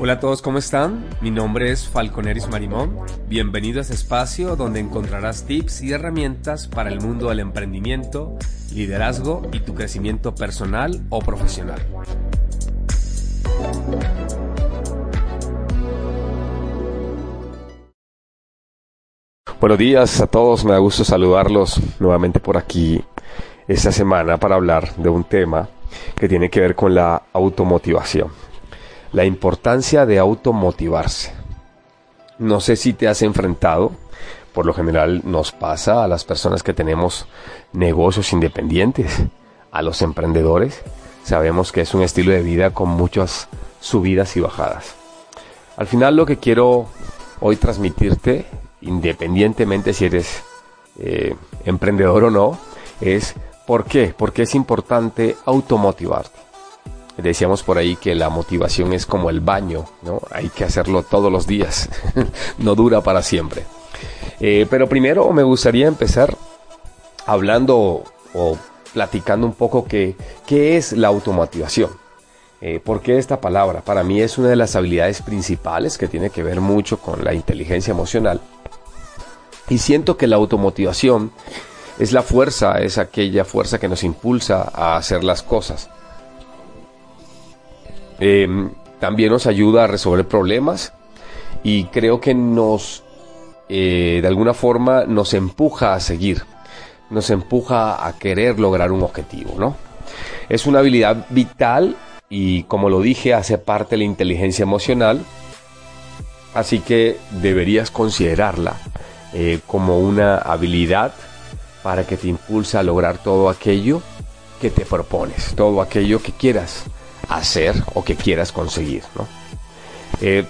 Hola a todos, ¿cómo están? Mi nombre es Falconeris Marimón. Bienvenido a este espacio donde encontrarás tips y herramientas para el mundo del emprendimiento, liderazgo y tu crecimiento personal o profesional. Buenos días a todos, me da gusto saludarlos nuevamente por aquí esta semana para hablar de un tema que tiene que ver con la automotivación. La importancia de automotivarse. No sé si te has enfrentado, por lo general nos pasa a las personas que tenemos negocios independientes, a los emprendedores. Sabemos que es un estilo de vida con muchas subidas y bajadas. Al final lo que quiero hoy transmitirte independientemente si eres eh, emprendedor o no, es ¿por qué? Porque es importante automotivarte. Decíamos por ahí que la motivación es como el baño, ¿no? Hay que hacerlo todos los días, no dura para siempre. Eh, pero primero me gustaría empezar hablando o platicando un poco qué es la automotivación. Eh, ¿Por qué esta palabra? Para mí es una de las habilidades principales que tiene que ver mucho con la inteligencia emocional y siento que la automotivación es la fuerza, es aquella fuerza que nos impulsa a hacer las cosas. Em, también nos ayuda a resolver problemas y creo que nos, eh, de alguna forma, nos empuja a seguir, nos empuja a querer lograr un objetivo, ¿no? Es una habilidad vital y, como lo dije, hace parte de la inteligencia emocional, así que deberías considerarla eh, como una habilidad para que te impulse a lograr todo aquello que te propones, todo aquello que quieras hacer o que quieras conseguir. ¿no? Eh,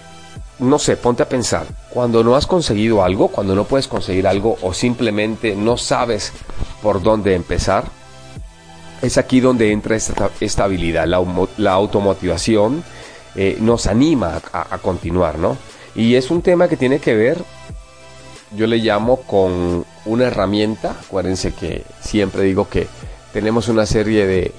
no sé, ponte a pensar, cuando no has conseguido algo, cuando no puedes conseguir algo o simplemente no sabes por dónde empezar, es aquí donde entra esta, habilidad, la, automotivación eh, nos anima a, a, continuar, ¿no? Y es un tema que tiene que ver yo le llamo con una herramienta. Acuérdense que siempre digo que tenemos una serie de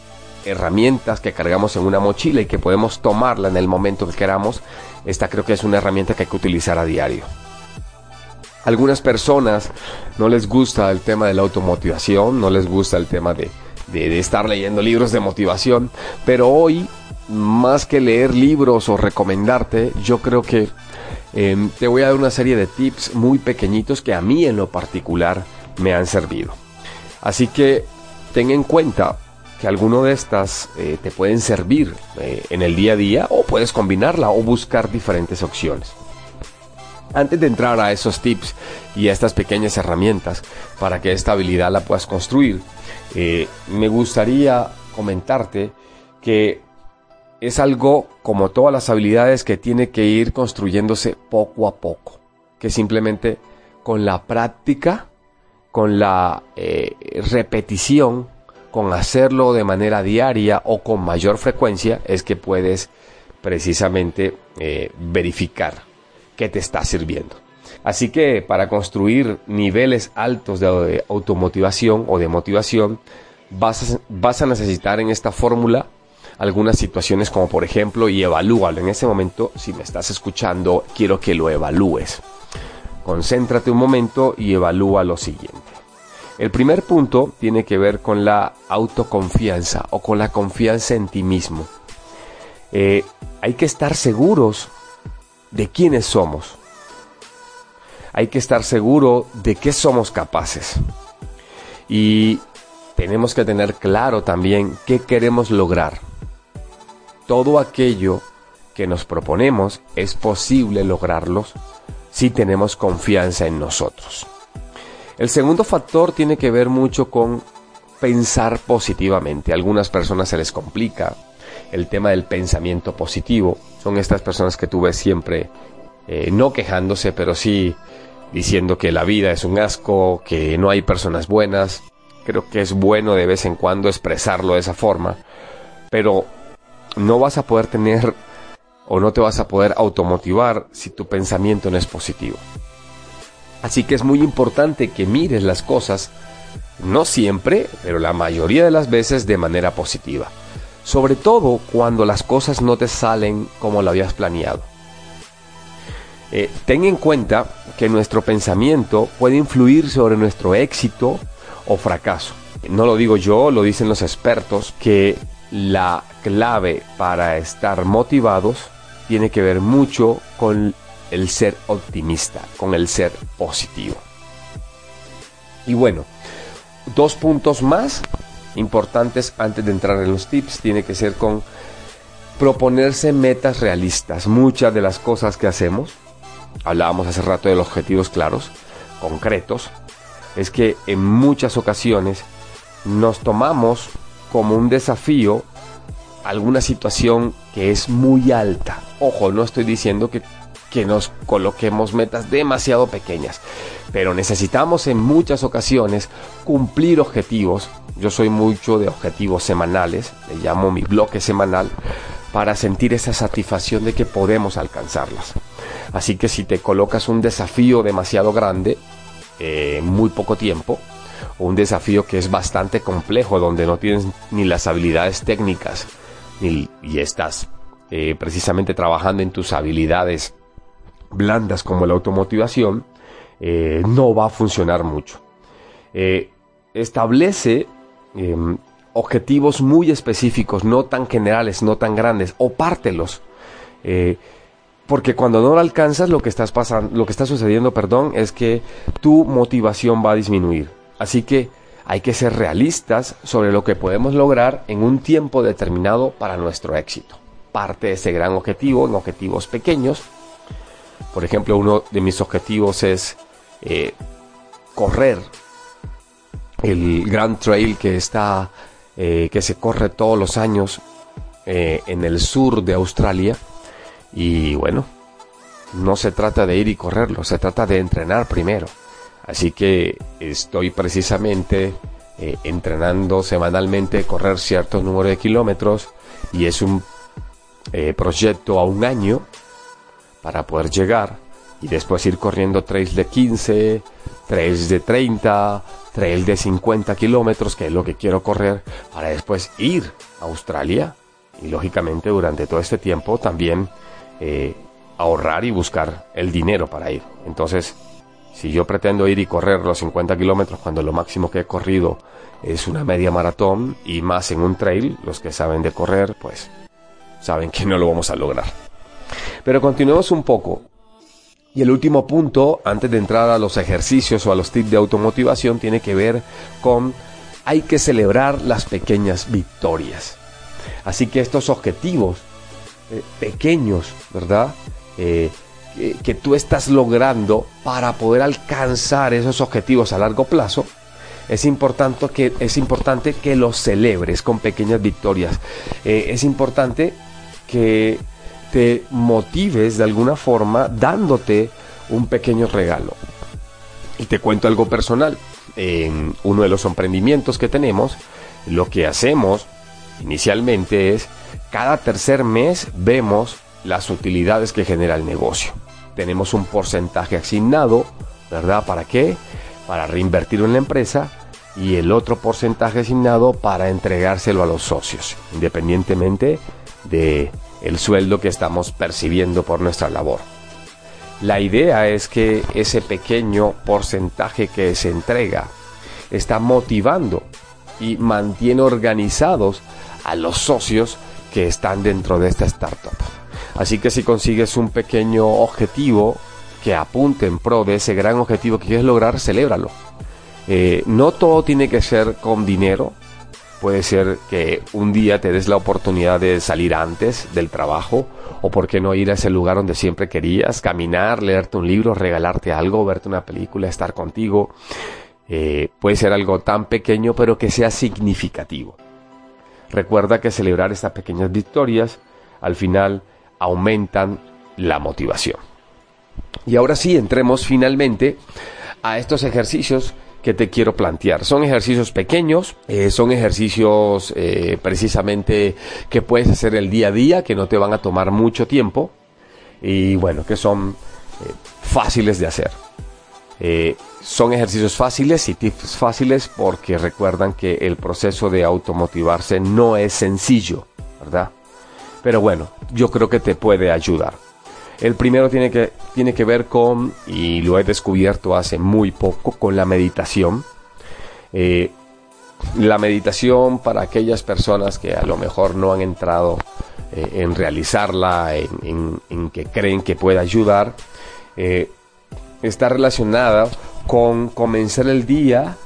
herramientas que cargamos en una mochila y que podemos tomarla en el momento que queramos. Esta creo que es una herramienta que hay que utilizar a diario. Algunas personas no les gusta el tema de la automotivación, no les gusta el tema de, de estar leyendo libros de motivación, pero hoy, más que leer libros o recomendarte, yo creo que Em, te voy a dar una serie de tips muy pequeñitos que a mí en lo particular me han servido. Así que ten en cuenta que alguno de estas eh, te pueden servir eh, en el día a día o puedes combinarla o buscar diferentes opciones. Antes de entrar a esos tips y a estas pequeñas herramientas para que esta habilidad la puedas construir, eh, me gustaría comentarte que es algo como todas las habilidades que tiene que ir construyéndose poco a poco, que simplemente con la práctica, con la repetición, con hacerlo de manera diaria o con mayor frecuencia, es que puedes precisamente eh, verificar que te está sirviendo. Así que para construir niveles altos de automotivación o de motivación, vas a necesitar en esta fórmula algunas situaciones como por ejemplo y evalúalo. En ese momento, si me estás escuchando, quiero que lo evalúes. Concéntrate un momento y evalúa lo siguiente. El primer punto tiene que ver con la autoconfianza o con la confianza en ti mismo. Eh, hay que estar seguros de quiénes somos. Hay que estar seguro de qué somos capaces. Y tenemos que tener claro también qué queremos lograr todo aquello que nos proponemos es posible lograrlos si tenemos confianza en nosotros. El segundo factor tiene que ver mucho con pensar positivamente. A algunas personas se les complica el tema del pensamiento positivo. Son estas personas que tú ves siempre eh, no quejándose, pero sí diciendo que la vida es un asco, que no hay personas buenas. Creo que es bueno de vez en cuando expresarlo de esa forma, pero no vas a poder tener o no te vas a poder automotivar si tu pensamiento no es positivo. Así que es muy importante que mires las cosas, no siempre, pero la mayoría de las veces de manera positiva. Sobre todo cuando las cosas no te salen como lo habías planeado. Eh, ten en cuenta que nuestro pensamiento puede influir sobre nuestro éxito o fracaso. No lo digo yo, lo dicen los expertos, que la clave para estar motivados tiene que ver mucho con el ser optimista, con el ser positivo. Y bueno, dos puntos más importantes antes de entrar en los tips tiene que ser con proponerse metas realistas. Muchas de las cosas que hacemos, hablábamos hace rato de los objetivos claros, concretos, es que en muchas ocasiones nos tomamos como un desafío alguna situación que es muy alta. Ojo, no estoy diciendo que, que nos coloquemos metas demasiado pequeñas, pero necesitamos en muchas ocasiones cumplir objetivos. Yo soy mucho de objetivos semanales, le llamo mi bloque semanal, para sentir esa satisfacción de que podemos alcanzarlas. Así que si te colocas un desafío demasiado grande, en eh, muy poco tiempo, un desafío que es bastante complejo, donde no tienes ni las habilidades técnicas y, estás eh, precisamente trabajando en tus habilidades blandas como la automotivación, eh, no va a funcionar mucho. Eh, establece em, objetivos muy específicos, no tan generales, no tan grandes, o pártelos. porque cuando no lo alcanzas, lo que estás pasando, lo que está sucediendo, perdón, es que tu motivación va a disminuir. Así que hay que ser realistas sobre lo que podemos lograr en un tiempo determinado para nuestro éxito. Parte de ese gran objetivo en objetivos pequeños. Por ejemplo, uno de mis objetivos es eh, correr el Grand Trail que está eh, que se corre todos los años eh, en el sur de Australia. Y bueno no se trata de ir y correrlo se trata de entrenar primero. Así que estoy precisamente entrenando semanalmente correr cierto número de kilómetros y es un proyecto a un año para poder llegar y después ir corriendo trails de 15, trails de 30, trails de 50 kilómetros, que es lo que quiero correr, para después ir a Australia y lógicamente durante todo este tiempo también eh, ahorrar y buscar el dinero para ir. Entonces, si yo pretendo ir y correr los 50 kilómetros cuando lo máximo que he corrido es una media maratón y más en un trail, los que saben de correr, pues saben que no lo vamos a lograr. Pero continuemos un poco. Y el último punto, antes de entrar a los ejercicios o a los tips de automotivación, tiene que ver con hay que celebrar las pequeñas victorias. Así que estos objetivos eh, pequeños, ¿verdad? Eh, que, tú estás logrando para poder alcanzar esos objetivos a largo plazo, es importante que, es importante que los celebres con pequeñas victorias. Eh, es importante que te motives de alguna forma dándote un pequeño regalo. Y te cuento algo personal. En uno de los emprendimientos que tenemos, lo que hacemos inicialmente es cada tercer mes vemos las utilidades que genera el negocio tenemos un porcentaje asignado, ¿verdad? ¿Para qué? Para reinvertirlo en la empresa y el otro porcentaje asignado para entregárselo a los socios, independientemente de el sueldo que estamos percibiendo por nuestra labor. La idea es que ese pequeño porcentaje que se entrega está motivando y mantiene organizados a los socios que están dentro de esta startup. Así que si consigues un pequeño objetivo que apunte en pro de ese gran objetivo que quieres lograr, celébralo. Eh, no todo tiene que ser con dinero. Puede ser que un día te des la oportunidad de salir antes del trabajo o por qué no ir a ese lugar donde siempre querías, caminar, leerte un libro, regalarte algo, verte una película, estar contigo. Eh, puede ser algo tan pequeño pero que sea significativo. Recuerda que celebrar estas pequeñas victorias al final aumentan la motivación. Y ahora sí, entremos finalmente a estos ejercicios que te quiero plantear. Son ejercicios pequeños, eh, son ejercicios eh, precisamente que puedes hacer el día a día, que no te van a tomar mucho tiempo y bueno, que son eh, fáciles de hacer. son ejercicios fáciles y tips fáciles porque recuerdan que el proceso de automotivarse no es sencillo, ¿verdad? Pero bueno, yo creo que te puede ayudar. El primero tiene que, tiene que ver con, y lo he descubierto hace muy poco, con la meditación. Eh, la meditación para aquellas personas que a lo mejor no han entrado eh, en realizarla, en, que creen que puede ayudar, eh, está relacionada con comenzar el día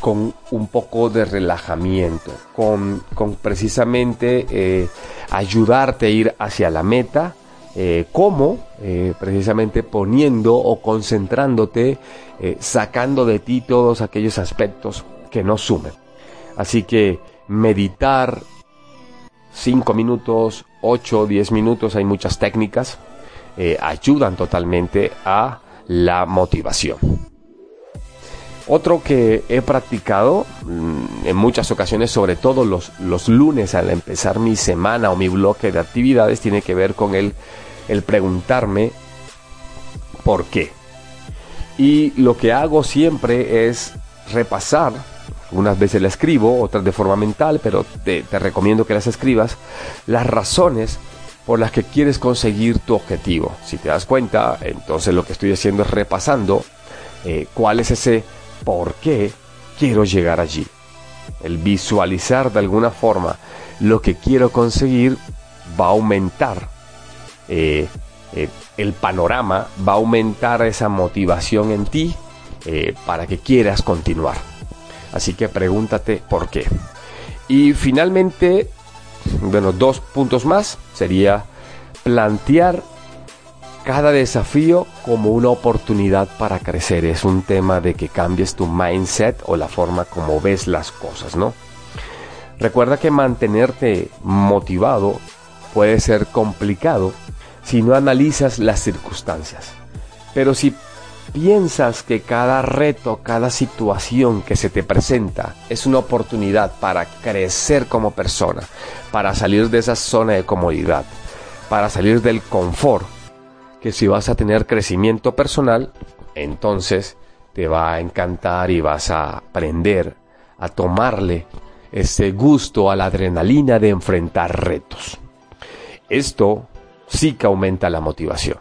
con un poco de relajamiento, con, con precisamente ayudarte a ir hacia la meta eh, cómo, eh, precisamente poniendo o concentrándote, eh, sacando de ti todos aquellos aspectos que no sumen. Así que meditar 5 minutos, 8, 10 minutos, hay muchas técnicas, ayudan totalmente a la motivación. Otro que he practicado mm, en muchas ocasiones, sobre todo los, los lunes al empezar mi semana o mi bloque de actividades, tiene que ver con el, el preguntarme por qué. Y lo que hago siempre es repasar, unas veces la escribo, otras de forma mental, pero te, recomiendo que las escribas, las razones por las que quieres conseguir tu objetivo. Si te das cuenta, entonces lo que estoy haciendo es repasando eh, cuál es ese por qué quiero llegar allí. El visualizar de alguna forma lo que quiero conseguir va a aumentar eh, eh, el panorama, va a aumentar esa motivación en ti eh, para que quieras continuar. Así que pregúntate por qué. Y finalmente, bueno, dos puntos más sería plantear cada desafío como una oportunidad para crecer. Es un tema de que cambies tu mindset o la forma como ves las cosas, ¿no? Recuerda que mantenerte motivado puede ser complicado si no analizas las circunstancias. Pero si piensas que cada reto, cada situación que se te presenta es una oportunidad para crecer como persona, para salir de esa zona de comodidad, para salir del confort, que si vas a tener crecimiento personal, entonces te va a encantar y vas a aprender a tomarle ese gusto a la adrenalina de enfrentar retos. Esto sí que aumenta la motivación,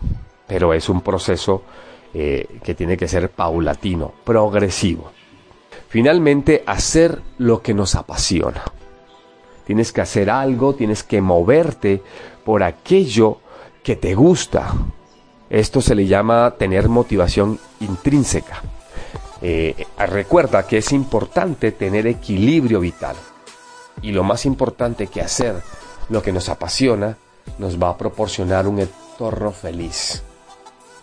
pero es un proceso eh, que tiene que ser paulatino, progresivo. Finalmente, hacer lo que nos apasiona. Tienes que hacer algo, tienes que moverte por aquello que te gusta, esto se le llama tener motivación intrínseca. Eh, recuerda que es importante tener equilibrio vital. Y lo más importante que hacer lo que nos apasiona nos va a proporcionar un entorno feliz.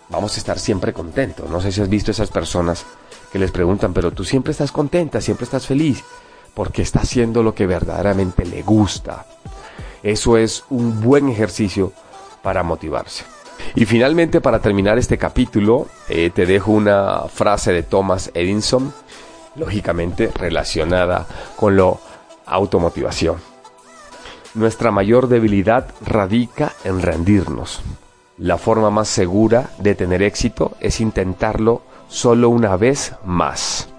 Vamos a estar siempre contentos. No sé si has visto esas personas que les preguntan, pero tú siempre estás contenta, siempre estás feliz, porque está haciendo lo que verdaderamente le gusta. Eso es un buen ejercicio para motivarse. Y finalmente, para terminar este capítulo, eh, te dejo una frase de Thomas Edison, lógicamente relacionada con la automotivación. Nuestra mayor debilidad radica en rendirnos. La forma más segura de tener éxito es intentarlo solo una vez más.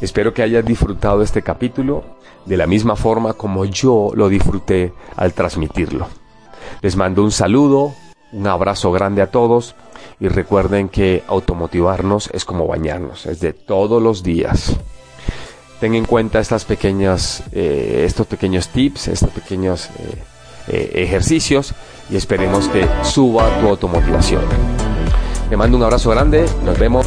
Espero que hayas disfrutado este capítulo de la misma forma como yo lo disfruté al transmitirlo. Les mando un saludo, un abrazo grande a todos y recuerden que automotivarnos es como bañarnos, es de todos los días. Ten en cuenta estas pequeñas, eh, estos pequeños tips, estos pequeños eh, eh, ejercicios y esperemos que suba tu automotivación. Te mando un abrazo grande, nos vemos.